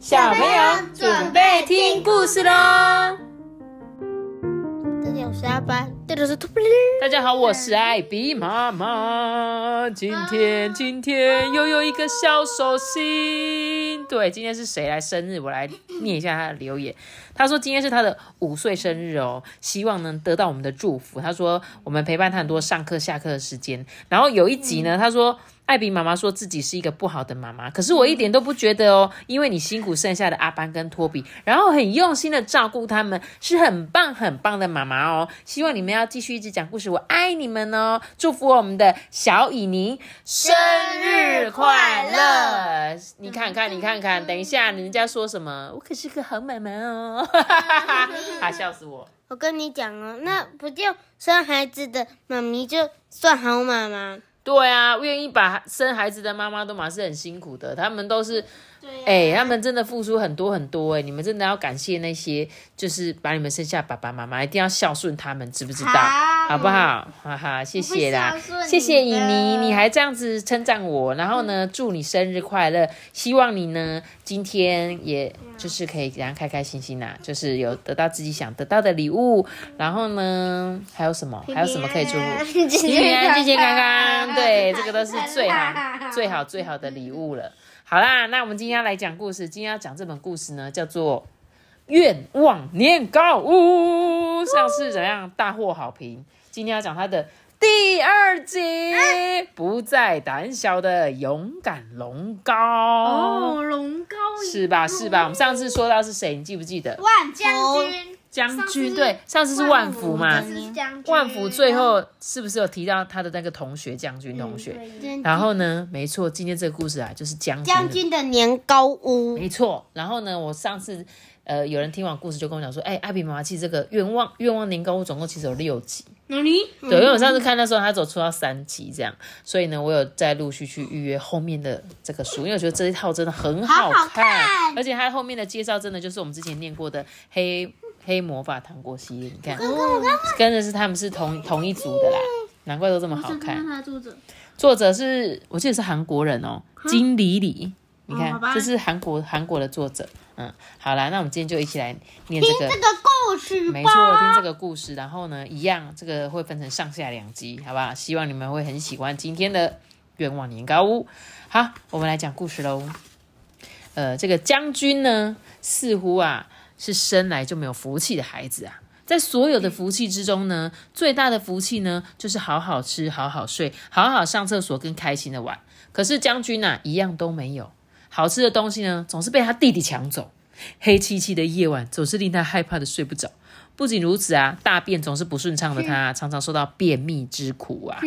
小朋友准备听故事喽！这里我是阿班，这里是兔布大家好，我是艾比妈妈。今天今天又有一个小手心，对，今天是谁来生日？我来念一下他的留言。他说今天是他的五岁生日哦，希望能得到我们的祝福。他说我们陪伴他很多上课下课的时间，然后有一集呢，他说。艾比妈妈说自己是一个不好的妈妈，可是我一点都不觉得哦，因为你辛苦剩下的阿班跟托比，然后很用心的照顾他们，是很棒很棒的妈妈哦。希望你们要继续一直讲故事，我爱你们哦！祝福我们的小以宁生日快乐！你看看，你看看，等一下人家说什么？我可是个好妈妈哦！哈，笑死我！我跟你讲哦，那不就生孩子的妈咪就算好妈妈？对啊，愿意把生孩子的妈妈都嘛是很辛苦的，他们都是，哎，他们真的付出很多很多哎，你们真的要感谢那些就是把你们生下爸爸妈妈，一定要孝顺他们，知不知道？好不好？哈哈，谢谢啦，谢谢以妮，你还这样子称赞我，然后呢，祝你生日快乐，希望你呢今天也就是可以这样开开心心呐，就是有得到自己想得到的礼物，然后呢还有什么？还有什么可以祝福？平平安安，健健康康，对，这个都是最好、最好、最好的礼物了。好啦，那我们今天要来讲故事，今天要讲这本故事呢，叫做《愿望年糕屋》，上次怎样大获好评？今天要讲它的第二集，不再胆小的勇敢龙高。哦，龙高是吧？是吧？我们上次说到是谁？你记不记得？万将军，将军对，上次是万福嘛？万福最后是不是有提到他的那个同学将军同学？然后呢？没错，今天这个故事啊，就是将军。将军的年糕屋，没错。然后呢，我上次呃，有人听完故事就跟我讲说，哎，艾比妈妈其实这个愿望愿望年糕屋总共其实有六集。哪里？对，因为我上次看的时候，他走出到三集这样，所以呢，我有在陆续去预约后面的这个书，因为我觉得这一套真的很好看而且它后面的介绍真的就是我们之前念过的黑黑魔法糖果系列，你看，跟的是他们是同同一组的啦，难怪都这么好看。作者是我记得是韩国人哦，金里里，你看这是韩国韩国的作者，嗯，好啦，那我们今天就一起来念这个这个故事没错，听这个故事，然后呢，一样这个会分成上下两集，好不好？希望你们会很喜欢今天的愿望年糕屋。好，我们来讲故事喽。呃，这个将军呢，似乎啊是生来就没有福气的孩子啊。在所有的福气之中呢，最大的福气呢，就是好好吃、好好睡、好好上厕所跟开心的玩。可是将军呐、一样都没有。好吃的东西呢，总是被他弟弟抢走。黑漆漆的夜晚总是令他害怕的睡不着。不仅如此啊，大便总是不顺畅的他，常常受到便秘之苦啊。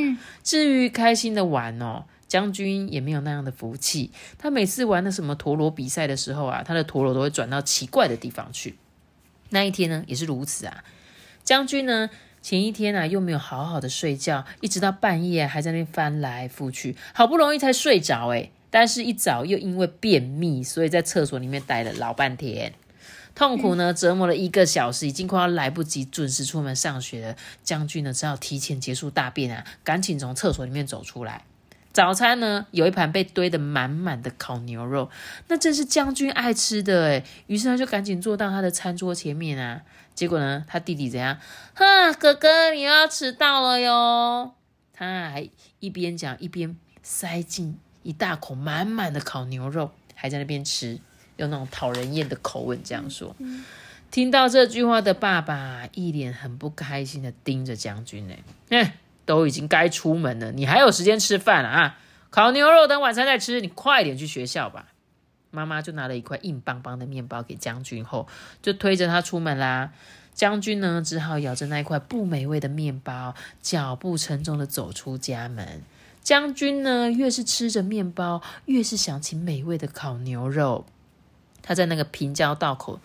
至于开心的玩哦，将军也没有那样的福气。他每次玩的什么陀螺比赛的时候啊，他的陀螺都会转到奇怪的地方去。那一天呢，也是如此啊。将军呢，前一天啊又没有好好的睡觉，一直到半夜还在那边翻来覆去，好不容易才睡着诶。但是，一早又因为便秘，所以在厕所里面待了老半天，痛苦呢折磨了一个小时，已经快要来不及准时出门上学了。将军呢只好提前结束大便啊，赶紧从厕所里面走出来。早餐呢，有一盘被堆得满满的烤牛肉，那正是将军爱吃的诶。于是他就赶紧坐到他的餐桌前面啊。结果呢，他弟弟怎样？哈，哥哥，你又要迟到了哟！他还一边讲一边塞进一大口满满的烤牛肉，还在那边吃，用那种讨人厌的口吻这样说。听到这句话的爸爸一脸很不开心的盯着将军呢，哎，都已经该出门了，你还有时间吃饭啊？烤牛肉等晚餐再吃，你快点去学校吧。妈妈就拿了一块硬邦邦的面包给将军后，就推着他出门啦。将军呢，只好咬着那一块不美味的面包，脚步沉重的走出家门。将军呢，越是吃着面包，越是想起美味的烤牛肉。他在那个平交道口，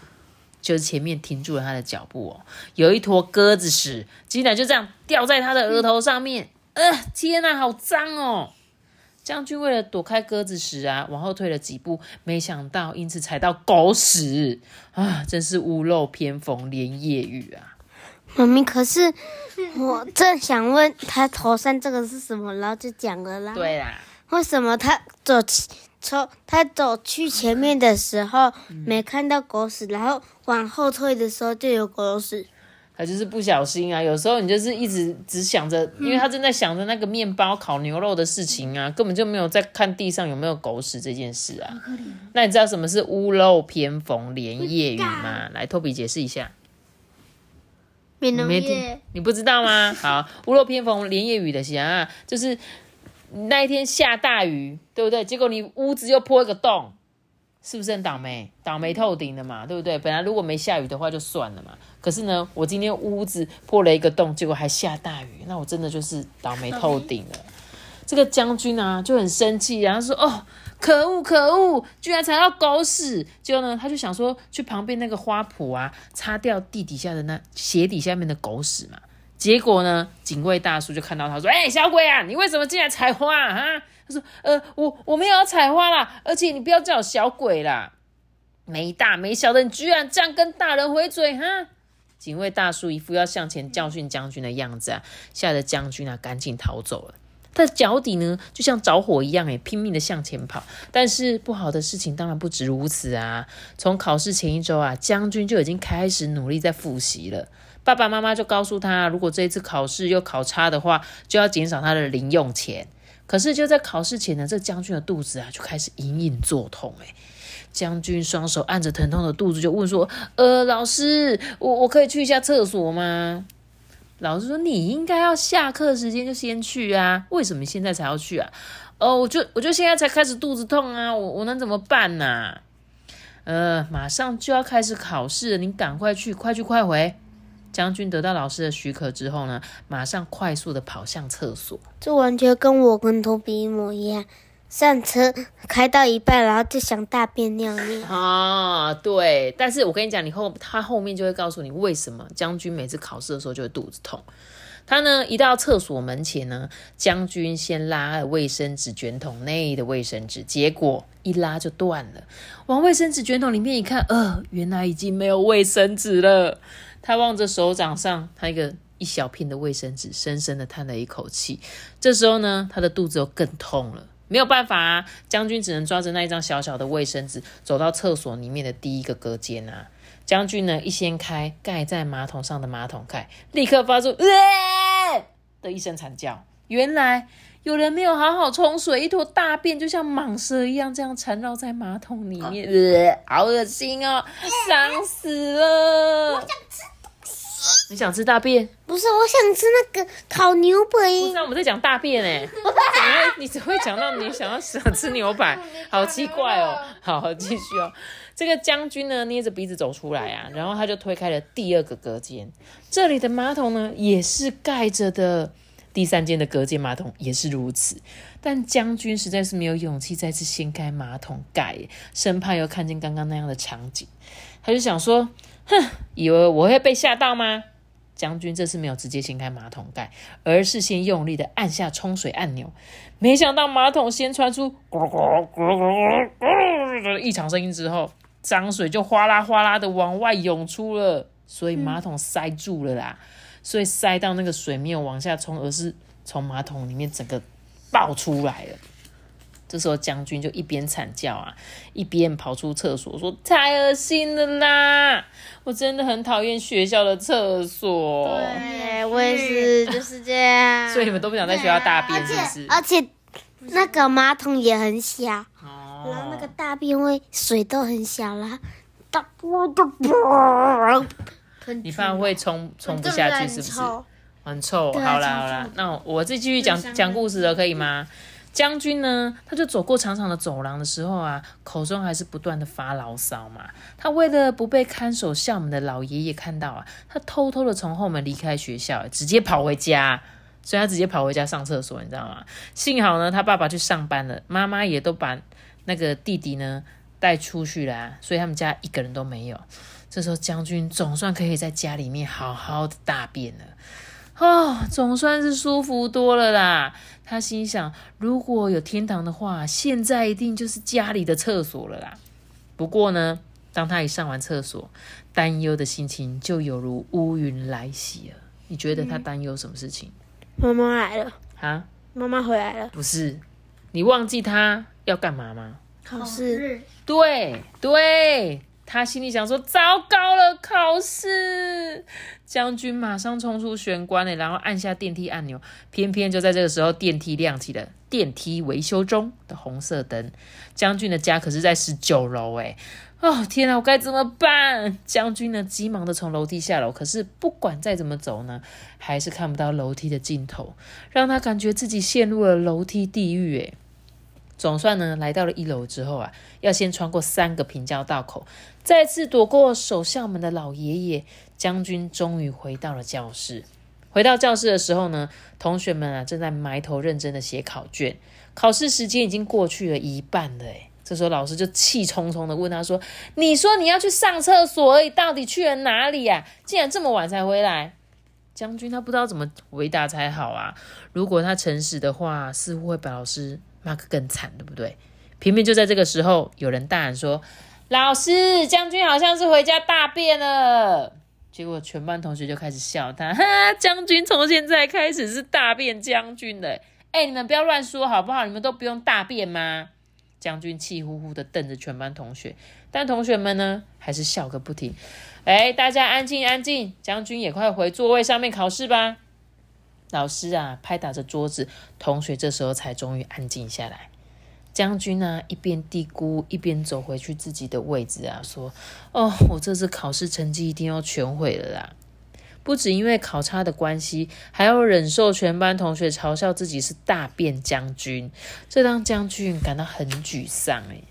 就是前面停住了他的脚步哦。有一坨鸽子屎，竟然就这样掉在他的额头上面。呃，天哪，好脏哦！将军为了躲开鸽子屎啊，往后退了几步，没想到因此踩到狗屎啊！真是屋漏偏逢连夜雨啊！妈咪，可是我正想问他头上这个是什么，然后就讲了啦。，对啦，为什么他走去从他走去前面的时候没看到狗屎，然后往后退的时候就有狗屎？他就是不小心啊，有时候你就是一直只想着，因为他正在想着那个面包烤牛肉的事情啊，根本就没有在看地上有没有狗屎这件事啊。那你知道什么是屋漏偏逢连夜雨吗？来，托比解释一下。你没听业，你不知道吗？好，屋漏偏逢连夜雨的想啊，就是那一天下大雨，对不对？结果你屋子又破一个洞，是不是很倒霉？倒霉透顶了嘛，对不对？本来如果没下雨的话就算了嘛，可是呢，我今天屋子破了一个洞，结果还下大雨，那我真的就是倒霉透顶了。这个将军啊就很生气，然后说：“哦，可恶可恶，居然踩到狗屎！”结果呢，他就想说去旁边那个花圃啊，擦掉地底下的那鞋底下面的狗屎嘛。结果呢，警卫大叔就看到他说：“哎、小鬼啊，你为什么进来采花啊？”他说：“呃，我我没有要采花啦，而且你不要叫我小鬼啦，没大没小的，你居然这样跟大人回嘴哈！”警卫大叔一副要向前教训将军的样子啊，吓得将军啊赶紧逃走了。他的脚底呢，就像着火一样，诶，拼命的向前跑。但是不好的事情当然不止如此啊！从考试前一周啊，将军就已经开始努力在复习了。爸爸妈妈就告诉他，如果这一次考试又考差的话，就要减少他的零用钱。可是就在考试前呢，这将军的肚子啊就开始隐隐作痛，诶。将军双手按着疼痛的肚子，就问说：“呃，老师，我我可以去一下厕所吗？”老师说：“你应该要下课时间就先去啊，为什么现在才要去啊？”哦，我就我就现在才开始肚子痛啊，我我能怎么办呢、呃，马上就要开始考试了，你赶快去，快去快回。将军得到老师的许可之后呢，马上快速的跑向厕所。这完全跟我跟托比一模一样。上车开到一半，然后就想大便尿尿。啊，对，但是我跟你讲，你后他后面就会告诉你为什么将军每次考试的时候就会肚子痛。他呢，一到厕所门前呢，将军先拉了卫生纸卷筒内的卫生纸，结果一拉就断了。往卫生纸卷筒里面一看，呃，原来已经没有卫生纸了。他望着手掌上他一个一小片的卫生纸，深深的叹了一口气。这时候呢，他的肚子又更痛了。没有办法啊，将军只能抓着那一张小小的卫生纸，走到厕所里面的第一个隔间啊。将军呢，一掀开盖在马桶上的马桶盖，立刻发出“呃”的一声惨叫。原来有人没有好好冲水，一坨大便就像蟒蛇一样这样缠绕在马桶里面，呃，好恶心哦，脏死了！你想吃大便？不是，我想吃那个烤牛不排。知道我们在讲大便哎、怎么会？你只会讲到你想要想吃牛排，好奇怪哦。好，继续哦。这个将军呢，捏着鼻子走出来啊，然后他就推开了第二个隔间，这里的马桶呢也是盖着的，第三间的隔间马桶也是如此。但将军实在是没有勇气再次掀开马桶盖，生怕又看见刚刚那样的场景。他就想说，哼，以为我会被吓到吗？将军这次没有直接掀开马桶盖，而是先用力的按下冲水按钮。没想到马桶先传出咕噜咕咕咕咕噜的异常声音之后，脏水就哗啦哗啦的往外涌出了，所以马桶塞住了啦。所以塞到那个水没有往下冲，而是从马桶里面整个爆出来了。这时候将军就一边惨叫啊，一边跑出厕所，说：“太恶心了啦！我真的很讨厌学校的厕所。”对，我也是，就是这样。所以你们都不想在学校大便，是不是？而且那个马桶也很小，然后那哦个大便会水都很小啦，大波的波，你怕会冲冲不下去，是不是？很臭。好啦好啦，那我我自己继续讲讲故事了，可以吗？将军呢，他就走过长长的走廊的时候啊，口中还是不断的发牢骚嘛。他为了不被看守校门的老爷爷看到啊，他偷偷的从后门离开学校，直接跑回家。所以他直接跑回家上厕所，你知道吗？幸好呢，他爸爸去上班了，妈妈也都把那个弟弟呢带出去了、啊，所以他们家一个人都没有。这时候将军总算可以在家里面好好的大便了。哦，总算是舒服多了啦。他心想，如果有天堂的话，现在一定就是家里的厕所了啦。不过呢，当他一上完厕所，担忧的心情就有如乌云来袭了。你觉得他担忧什么事情？妈妈来了，啊？妈妈回来了，不是，你忘记他要干嘛吗？考试，对对，他心里想说：糟糕了，考试！将军马上冲出玄关了，然后按下电梯按钮。偏偏就在这个时候，电梯亮起了“电梯维修中”的红色灯。将军的家可是在十九楼哎！哦天啊，我该怎么办？将军呢，急忙的从楼梯下楼。可是不管再怎么走呢，还是看不到楼梯的尽头，让他感觉自己陷入了楼梯地狱哎！总算呢，来到了一楼之后啊，要先穿过三个平交道口，再次躲过守校门的老爷爷。将军终于回到了教室。回到教室的时候呢，同学们啊正在埋头认真的写考卷。考试时间已经过去了一半了，诶这时候老师就气冲冲的问他说：“你说你要去上厕所，你到底去了哪里呀？竟然这么晚才回来？”将军他不知道怎么回答才好啊。如果他诚实的话，似乎会把老师。那个更惨，对不对？偏偏就在这个时候，有人大喊说：“老师，将军好像是回家大便了。”结果全班同学就开始笑他：“ 哈，将军从现在开始是大便将军的。”哎，你们不要乱说好不好？你们都不用大便吗？将军气呼呼的瞪着全班同学，但同学们呢，还是笑个不停。哎，大家安静安静，将军也快回座位上面考试吧。老师啊，拍打着桌子，同学这时候才终于安静下来。将军呢，一边嘀咕，一边走回去自己的位置啊，说：“哦，我这次考试成绩一定要全毁了啦！不止因为考差的关系，还要忍受全班同学嘲笑自己是大便将军，这让将军感到很沮丧。诶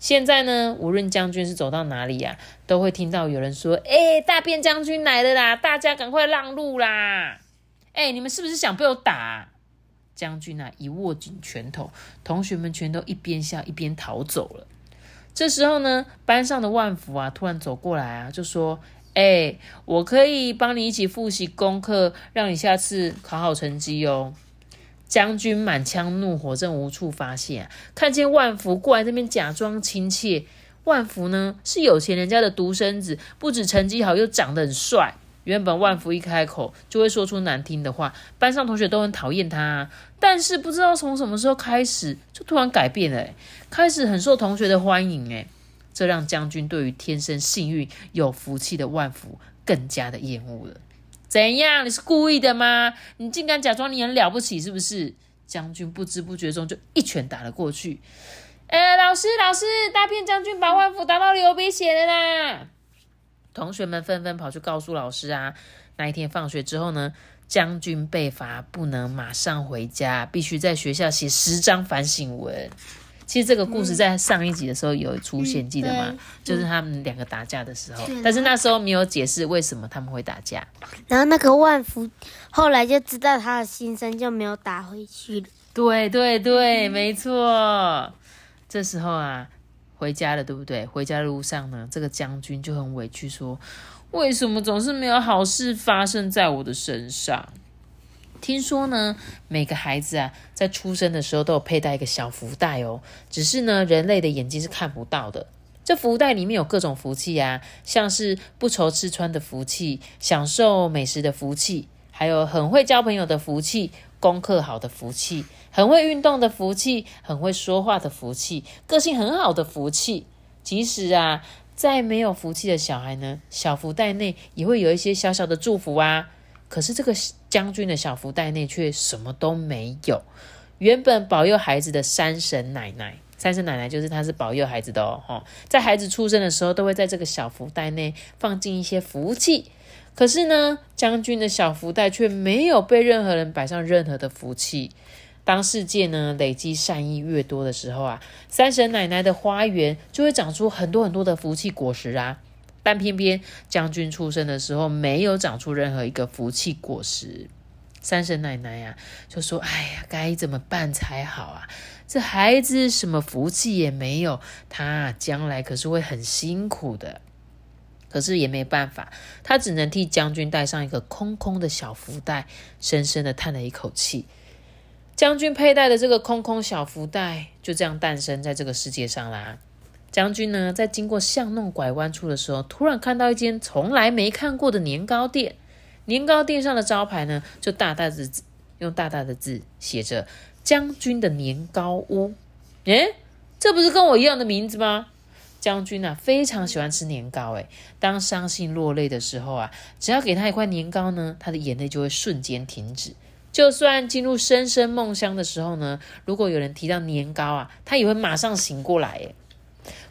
现在呢，无论将军是走到哪里呀，都会听到有人说：‘哎，大便将军来了啦！大家赶快让路啦！’”哎，你们是不是想被我打？将军啊，一握紧拳头，同学们全都一边笑一边逃走了。这时候呢，班上的万福啊，突然走过来啊，就说：“哎，我可以帮你一起复习功课，让你下次考好成绩哦。”将军满腔怒火正无处发泄，看见万福过来这边假装亲切。万福呢，是有钱人家的独生子，不止成绩好，又长得很帅。原本万福一开口就会说出难听的话，班上同学都很讨厌他。但是不知道从什么时候开始，就突然改变了，开始很受同学的欢迎。诶，这让将军对于天生幸运、有福气的万福更加的厌恶了。怎样？你是故意的吗？你竟敢假装你很了不起，是不是？将军不知不觉中就一拳打了过去。哎，老师，老师，大片将军把万福打到流鼻血了啦！同学们纷纷跑去告诉老师啊！那一天放学之后呢，将军被罚不能马上回家，必须在学校写十张反省文。其实这个故事在上一集的时候有出现，记得吗？就是他们两个打架的时候，但是那时候没有解释为什么他们会打架。然后那个万福后来就知道他的心声，就没有打回去了。对对对，没错。这时候啊。回家了，对不对？回家的路上呢，这个将军就很委屈，说：“为什么总是没有好事发生在我的身上？”听说呢，每个孩子啊，在出生的时候都有佩戴一个小福袋哦，只是呢，人类的眼睛是看不到的。这福袋里面有各种福气啊，像是不愁吃穿的福气，享受美食的福气，还有很会交朋友的福气。功课好的福气，很会运动的福气，很会说话的福气，个性很好的福气。即使啊，再没有福气的小孩呢，小福袋内也会有一些小小的祝福啊。可是这个将军的小福袋内却什么都没有。原本保佑孩子的山神奶奶，山神奶奶就是他是保佑孩子的哦。在孩子出生的时候，都会在这个小福袋内放进一些福气。可是呢，将军的小福袋却没有被任何人摆上任何的福气。当世界呢累积善意越多的时候啊，三神奶奶的花园就会长出很多很多的福气果实啊。但偏偏将军出生的时候没有长出任何一个福气果实。三神奶奶呀就说：“哎呀，该怎么办才好啊？这孩子什么福气也没有，他将来可是会很辛苦的。”可是也没办法，他只能替将军带上一个空空的小福袋，深深的叹了一口气。将军佩戴的这个空空小福袋就这样诞生在这个世界上啦。将军呢，在经过巷弄拐弯处的时候，突然看到一间从来没看过的年糕店。年糕店上的招牌呢，就大大的字，用大大的字写着“将军的年糕屋。诶，这不是跟我一样的名字吗？将军啊，非常喜欢吃年糕。哎，当伤心落泪的时候啊，只要给他一块年糕呢，他的眼泪就会瞬间停止。就算进入深深梦乡的时候呢，如果有人提到年糕啊，他也会马上醒过来。诶，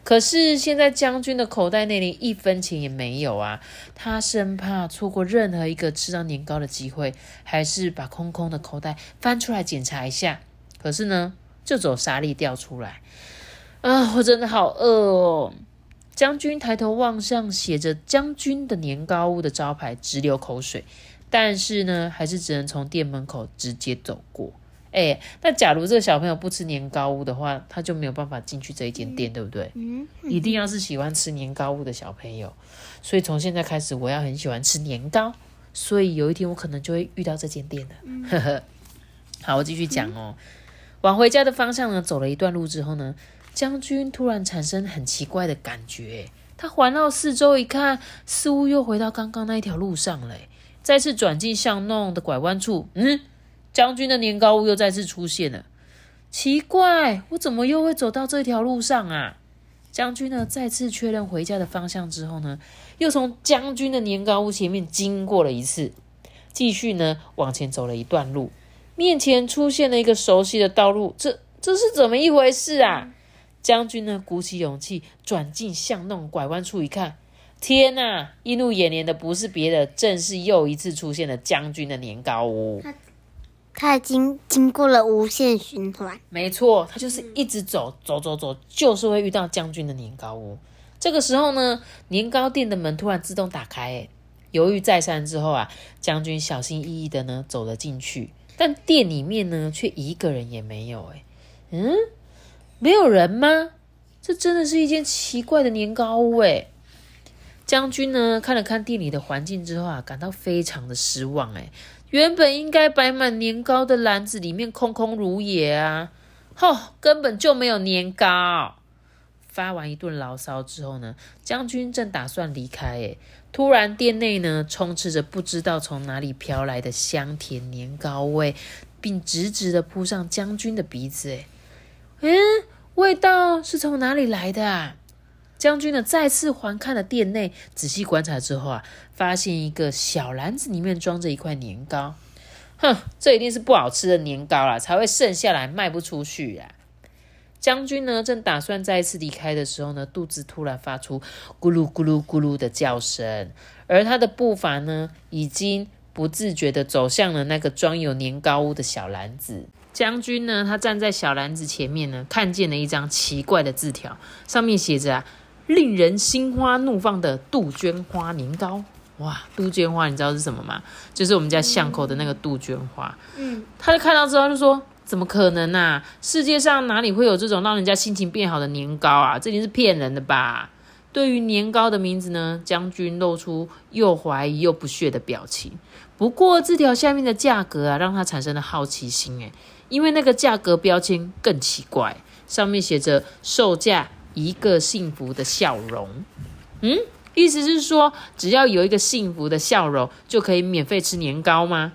可是现在将军的口袋内连一分钱也没有啊，他生怕错过任何一个吃到年糕的机会，还是把空空的口袋翻出来检查一下。可是呢，就走沙粒掉出来。啊，我真的好饿哦！将军抬头望向写着“将军的年糕屋”的招牌，直流口水。但是呢，还是只能从店门口直接走过。哎，那假如这个小朋友不吃年糕屋的话，他就没有办法进去这一间店，对不对？嗯，一定要是喜欢吃年糕屋的小朋友。所以从现在开始，我要很喜欢吃年糕。所以有一天我可能就会遇到这间店的。呵呵。好，我继续讲哦。往回家的方向呢，走了一段路之后呢。将军突然产生很奇怪的感觉，他环绕四周一看，似乎又回到刚刚那一条路上了。再次转进巷弄的拐弯处，嗯，将军的年糕屋又再次出现了。奇怪，我怎么又会走到这条路上啊？将军呢，再次确认回家的方向之后呢，又从将军的年糕屋前面经过了一次，继续呢往前走了一段路，面前出现了一个熟悉的道路，这这是怎么一回事啊？将军呢，鼓起勇气转进巷弄拐弯处一看，天哪！映入眼帘的不是别的，正是又一次出现了将军的年糕屋。他他已经经过了无限循环。没错，他就是一直走走走走，就是会遇到将军的年糕屋。这个时候呢，年糕店的门突然自动打开，哎，犹豫再三之后啊，将军小心翼翼的呢走了进去，但店里面呢却一个人也没有，哎，嗯。没有人吗？这真的是一件奇怪的年糕屋诶将军呢看了看店里的环境之后啊，感到非常的失望诶原本应该摆满年糕的篮子里面空空如也啊，吼，根本就没有年糕。发完一顿牢骚之后呢，将军正打算离开诶突然店内呢充斥着不知道从哪里飘来的香甜年糕味，并直直的扑上将军的鼻子诶嗯，味道是从哪里来的啊？将军呢再次环看了店内，仔细观察之后啊，发现一个小篮子里面装着一块年糕。哼，这一定是不好吃的年糕啦，才会剩下来卖不出去啊！将军呢正打算再一次离开的时候呢，肚子突然发出咕噜咕噜咕噜的叫声，而他的步伐呢，已经不自觉的走向了那个装有年糕屋的小篮子。将军呢？他站在小篮子前面呢，看见了一张奇怪的字条，上面写着啊，令人心花怒放的杜鹃花年糕。哇，杜鹃花，你知道是什么吗？就是我们家巷口的那个杜鹃花。嗯，他就看到之后就说：怎么可能啊？世界上哪里会有这种让人家心情变好的年糕啊？这定是骗人的吧？对于年糕的名字呢，将军露出又怀疑又不屑的表情。不过字条下面的价格啊，让他产生了好奇心。诶因为那个价格标签更奇怪，上面写着售价一个幸福的笑容。嗯，意思是说只要有一个幸福的笑容，就可以免费吃年糕吗？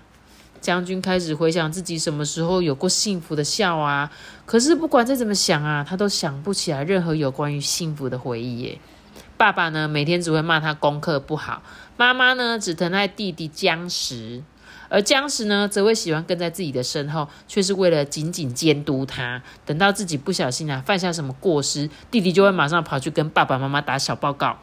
将军开始回想自己什么时候有过幸福的笑啊，可是不管再怎么想啊，他都想不起来任何有关于幸福的回忆耶。爸爸呢，每天只会骂他功课不好；妈妈呢，只疼爱弟弟僵石。而僵尸呢，则会喜欢跟在自己的身后，却是为了紧紧监督他。等到自己不小心啊犯下什么过失，弟弟就会马上跑去跟爸爸妈妈打小报告。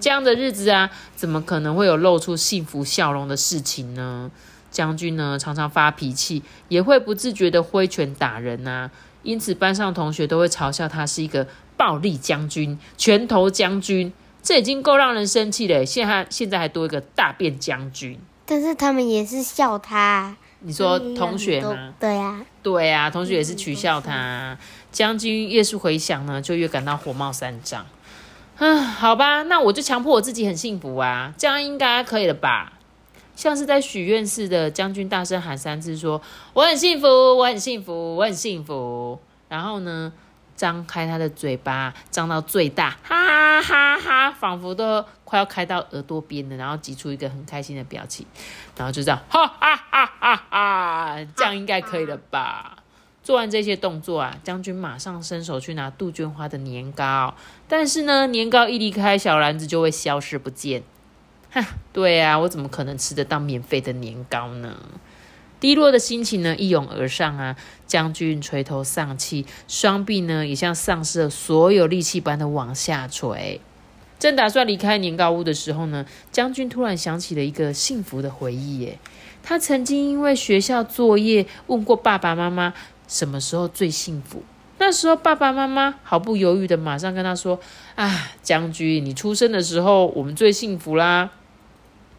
这样的日子啊，怎么可能会有露出幸福笑容的事情呢？将军呢，常常发脾气，也会不自觉的挥拳打人啊。因此，班上同学都会嘲笑他是一个暴力将军、拳头将军。这已经够让人生气了，现在现在还多一个大便将军。但是他们也是笑他。你说同学吗？对呀，对呀，同学也是取笑他。将军越是回想呢，就越感到火冒三丈。嗯，好吧，那我就强迫我自己很幸福啊，这样应该可以了吧？像是在许愿似的，将军大声喊三次，说：“我很幸福，我很幸福，我很幸福。”然后呢？张开他的嘴巴，张到最大，哈哈哈哈，仿佛都快要开到耳朵边了，然后挤出一个很开心的表情，然后就这样，哈哈哈哈哈，这样应该可以了吧？做完这些动作啊，将军马上伸手去拿杜鹃花的年糕，但是呢，年糕一离开小篮子就会消失不见。哈，对啊，我怎么可能吃得到免费的年糕呢？低落的心情呢一涌而上啊，将军垂头丧气，双臂呢也像丧失了所有力气般的往下垂。正打算离开年糕屋的时候呢，将军突然想起了一个幸福的回忆。耶，他曾经因为学校作业问过爸爸妈妈。什么时候最幸福？那时候爸爸妈妈毫不犹豫的马上跟他说：“啊，将军，你出生的时候我们最幸福啦。”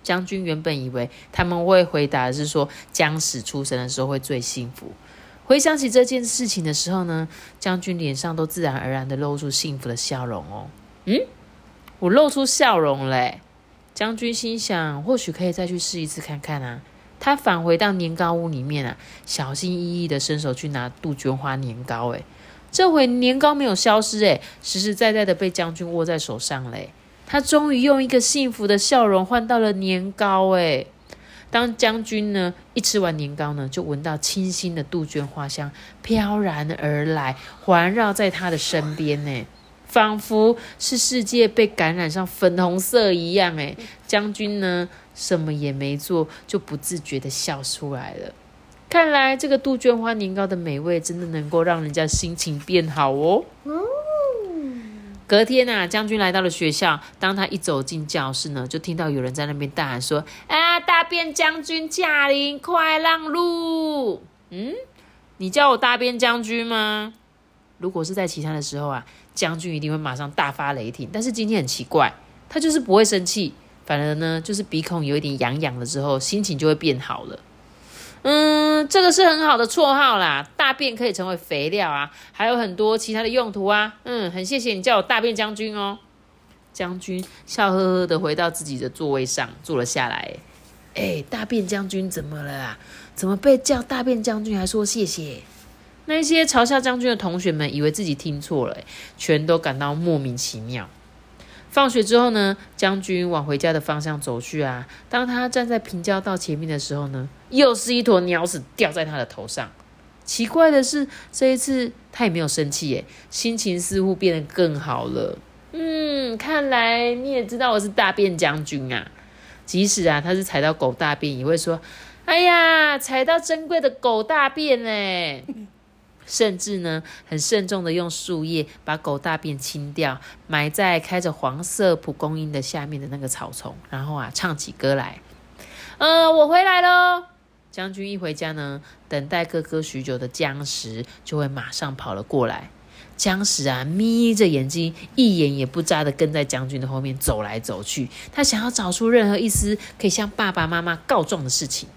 将军原本以为他们会回答是说将死出生的时候会最幸福。回想起这件事情的时候呢，将军脸上都自然而然的露出幸福的笑容哦。嗯，我露出笑容嘞。将军心想，或许可以再去试一次看看啊。他返回到年糕屋里面啊，小心翼翼的伸手去拿杜鹃花年糕。诶，这回年糕没有消失，诶，实实在在的被将军握在手上嘞。他终于用一个幸福的笑容换到了年糕。诶，当将军呢一吃完年糕呢，就闻到清新的杜鹃花香飘然而来，环绕在他的身边呢，仿佛是世界被感染上粉红色一样。诶，将军呢？什么也没做，就不自觉的笑出来了。看来这个杜鹃花年糕的美味，真的能够让人家心情变好哦。嗯隔天呐，将军来到了学校。当他一走进教室呢，就听到有人在那边大喊说：“啊，大便将军驾临，快让路！”嗯，你叫我大便将军吗？如果是在其他的时候啊，将军一定会马上大发雷霆。但是今天很奇怪，他就是不会生气。反而呢，就是鼻孔有一点痒痒了之后，心情就会变好了。嗯，这个是很好的绰号啦。大便可以成为肥料啊，还有很多其他的用途啊。嗯，很谢谢你叫我大便将军哦。将军笑呵呵的回到自己的座位上坐了下来。哎，大便将军怎么了啊？怎么被叫大便将军还说谢谢？那些嘲笑将军的同学们以为自己听错了，全都感到莫名其妙。放学之后呢，将军往回家的方向走去啊。当他站在平交道前面的时候呢，又是一坨鸟屎掉在他的头上。奇怪的是，这一次他也没有生气，耶，心情似乎变得更好了。嗯，看来你也知道我是大便将军啊。即使啊，他是踩到狗大便，也会说：“哎呀，踩到珍贵的狗大便嘞。”甚至呢，很慎重的用树叶把狗大便清掉，埋在开着黄色蒲公英的下面的那个草丛，然后啊，唱起歌来。呃，我回来喽！将军一回家呢，等待哥哥许久的僵石就会马上跑了过来。僵石啊，眯着眼睛，一眼也不眨的跟在将军的后面走来走去，他想要找出任何一丝可以向爸爸妈妈告状的事情。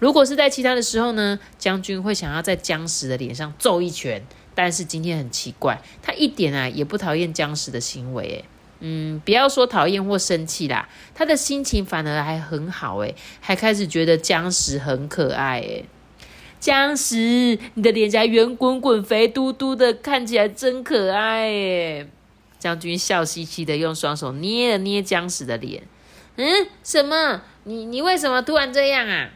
如果是在其他的时候呢，将军会想要在僵石的脸上揍一拳。但是今天很奇怪，他一点啊也不讨厌僵石的行为。诶，嗯，不要说讨厌或生气啦，他的心情反而还很好。诶，还开始觉得僵石很可爱。诶，僵石，你的脸颊圆滚滚、肥嘟嘟的，看起来真可爱。诶，将军笑嘻嘻的用双手捏了捏僵石的脸。嗯，什么？你你为什么突然这样啊？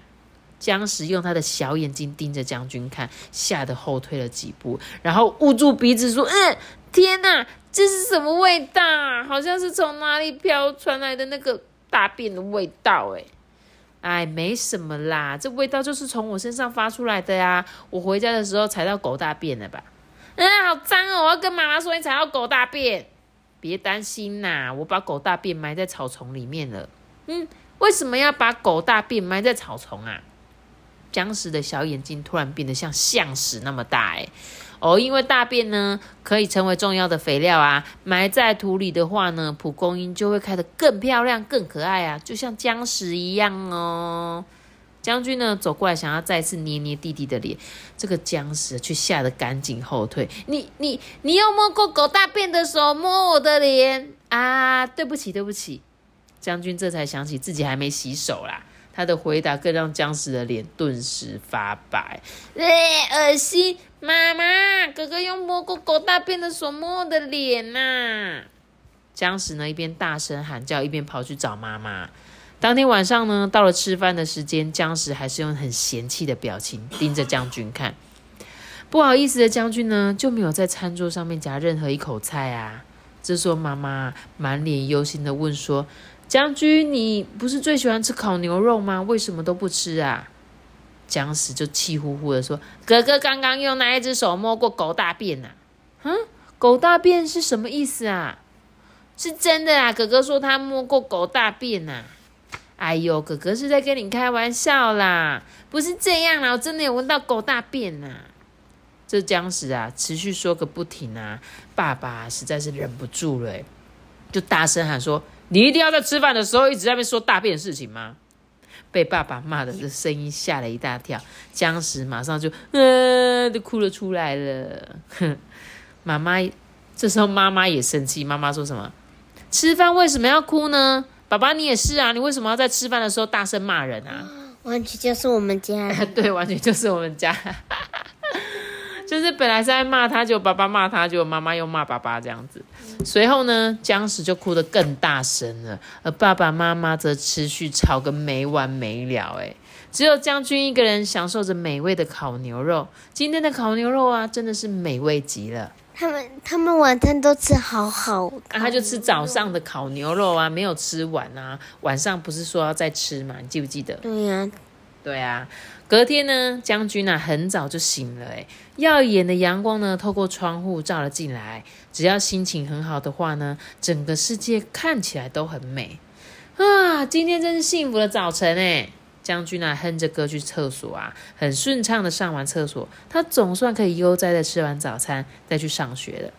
僵石用他的小眼睛盯着将军看，吓得后退了几步，然后捂住鼻子说：“嗯，天哪，这是什么味道？好像是从哪里飘传来的那个大便的味道。”哎，哎，没什么啦，这味道就是从我身上发出来的呀。我回家的时候踩到狗大便了吧？嗯，好脏哦！我要跟妈妈说你踩到狗大便。别担心呐，我把狗大便埋在草丛里面了。嗯，为什么要把狗大便埋在草丛啊？僵尸的小眼睛突然变得像象屎那么大，哎，哦，因为大便呢可以成为重要的肥料啊，埋在土里的话呢，蒲公英就会开得更漂亮、更可爱啊，就像僵尸一样哦。将军呢走过来，想要再次捏捏弟弟的脸，这个僵尸却吓得赶紧后退。你、你、你又摸过狗大便的手摸我的脸啊？对不起，对不起。将军这才想起自己还没洗手啦。他的回答更让僵尸的脸顿时发白，恶心！妈妈，哥哥用摸过狗大便的手摸我的脸呐！僵尸呢一边大声喊叫，一边跑去找妈妈。当天晚上呢，到了吃饭的时间，僵尸还是用很嫌弃的表情盯着将军看。不好意思的将军呢，就没有在餐桌上面夹任何一口菜啊。这时候妈妈满脸忧心的问说：“将军，你不是最喜欢吃烤牛肉吗？为什么都不吃啊？”僵尸就气呼呼的说：“哥哥刚刚用那一只手摸过狗大便呐、嗯，狗大便是什么意思啊？是真的啊！哥哥说他摸过狗大便呐、哎呦，哥哥是在跟你开玩笑啦，不是这样啦，我真的有闻到狗大便呐、这僵尸啊，持续说个不停啊，爸爸实在是忍不住了，就大声喊说：“你一定要在吃饭的时候一直在那边说大便的事情吗？”被爸爸骂的这声音吓了一大跳，僵尸马上就呃就哭了出来了。哼，妈妈这时候妈妈也生气，妈妈说什么？吃饭为什么要哭呢？爸爸你也是啊，你为什么要在吃饭的时候大声骂人啊？完全就是我们家。对，完全就是我们家，就是本来是在骂他，就爸爸骂他，就妈妈又骂爸爸这样子。随后呢，僵尸就哭得更大声了，而爸爸妈妈则持续吵个没完没了。哎，只有将军一个人享受着美味的烤牛肉。今天的烤牛肉啊，真的是美味极了。他们他们晚餐都吃好好，啊，他就吃早上的烤牛肉啊，没有吃完啊。晚上不是说要再吃吗？你记不记得？对呀、对啊，隔天呢，将军啊很早就醒了，哎，耀眼的阳光呢透过窗户照了进来。只要心情很好的话呢，整个世界看起来都很美啊！今天真是幸福的早晨哎！将军啊哼着歌去厕所啊，很顺畅的上完厕所，他总算可以悠哉的吃完早餐，再去上学了。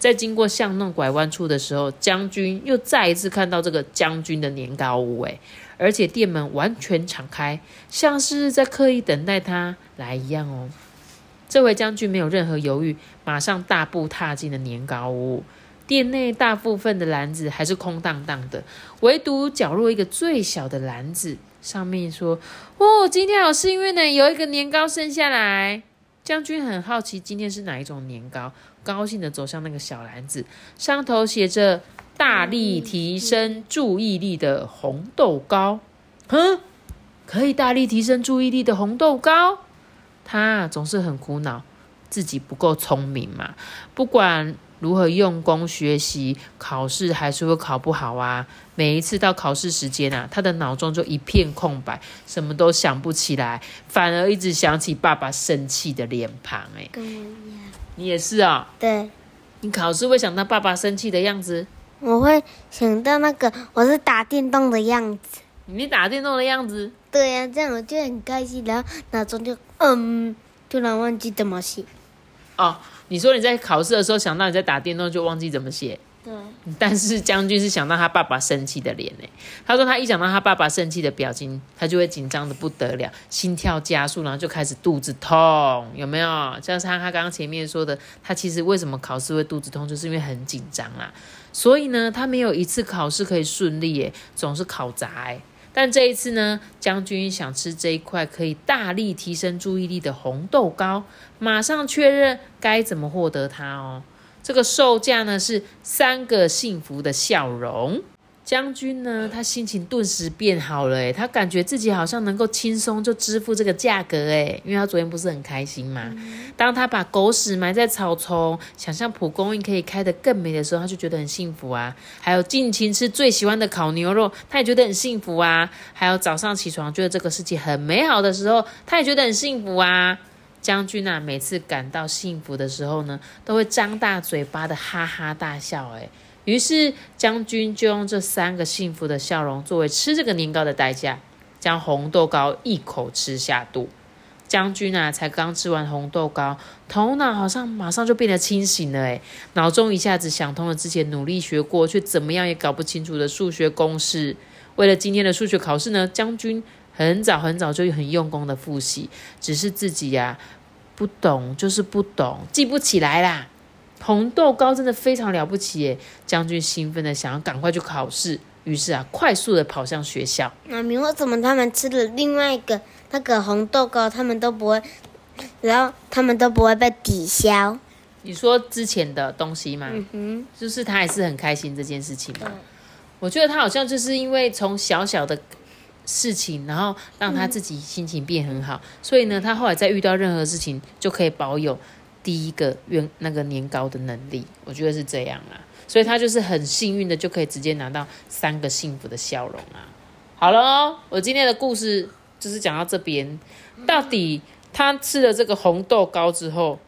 在经过巷弄拐弯处的时候，将军又再一次看到这个将军的年糕屋，哎，而且店门完全敞开，像是在刻意等待他来一样哦。这位将军没有任何犹豫，马上大步踏进了年糕屋。店内大部分的篮子还是空荡荡的，唯独角落一个最小的篮子，上面说：“哦，今天好幸运呢，有一个年糕剩下来。”将军很好奇今天是哪一种年糕，高兴的走向那个小篮子，上头写着“大力提升注意力的红豆糕”。哼，可以大力提升注意力的红豆糕。他总是很苦恼，自己不够聪明嘛。不管如何用功学习，考试还是会考不好啊。每一次到考试时间啊，他的脑中就一片空白，什么都想不起来，反而一直想起爸爸生气的脸庞。哎，你也是啊、对，你考试会想到爸爸生气的样子，我会想到那个我是打电动的样子。你打电动的样子。对呀、这样我就很开心，然后脑中就嗯，突然忘记怎么写。哦，你说你在考试的时候想到你在打电动，就忘记怎么写。对，但是将军是想到他爸爸生气的脸呢。他说他一想到他爸爸生气的表情，他就会紧张的不得了，心跳加速，然后就开始肚子痛，有没有？像他他刚刚前面说的，他其实为什么考试会肚子痛，就是因为很紧张啦。所以呢，他没有一次考试可以顺利，总是考砸。但这一次呢，将军想吃这一块可以大力提升注意力的红豆糕，马上确认该怎么获得它哦。这个售价呢是三个幸福的笑容。将军呢，他心情顿时变好了，诶，他感觉自己好像能够轻松就支付这个价格，诶，因为他昨天不是很开心嘛。当他把狗屎埋在草丛，想象蒲公英可以开得更美的时候，他就觉得很幸福啊。还有尽情吃最喜欢的烤牛肉，他也觉得很幸福啊。还有早上起床觉得这个世界很美好的时候，他也觉得很幸福啊。将军啊，每次感到幸福的时候呢，都会张大嘴巴的哈哈大笑。哎，于是将军就用这三个幸福的笑容作为吃这个年糕的代价，将红豆糕一口吃下肚。将军啊，才刚吃完红豆糕，头脑好像马上就变得清醒了。哎，脑中一下子想通了之前努力学过却怎么样也搞不清楚的数学公式。为了今天的数学考试呢，将军很早很早就很用功的复习，只是自己呀、不懂，就是不懂，记不起来啦。红豆糕真的非常了不起耶！将军兴奋的想要赶快去考试，于是啊，快速的跑向学校。妈咪，为什么他们吃了另外一个那个红豆糕，他们都不会，然后他们都不会被抵消？你说之前的东西吗？嗯哼，就是他还是很开心这件事情嘛对。我觉得他好像就是因为从小小的事情，然后让他自己心情变很好。所以呢，他后来再遇到任何事情，就可以保有第一个愿那个年糕的能力。我觉得是这样啊，所以他就是很幸运的，就可以直接拿到三个幸福的笑容啊。好了哦，我今天的故事就是讲到这边。到底他吃了这个红豆糕之后，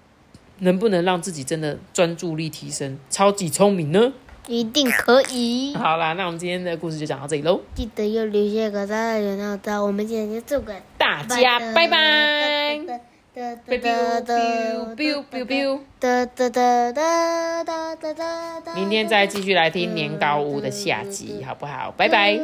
能不能让自己真的专注力提升，超级聪明呢？一定可以。好啦那我们今天的故事就讲到这里喽。记得要留下个大大的闹钟我们今天就做个大家拜拜。拜拜。拜拜拜拜拜拜明天再继续来听年糕屋的下集好不好拜拜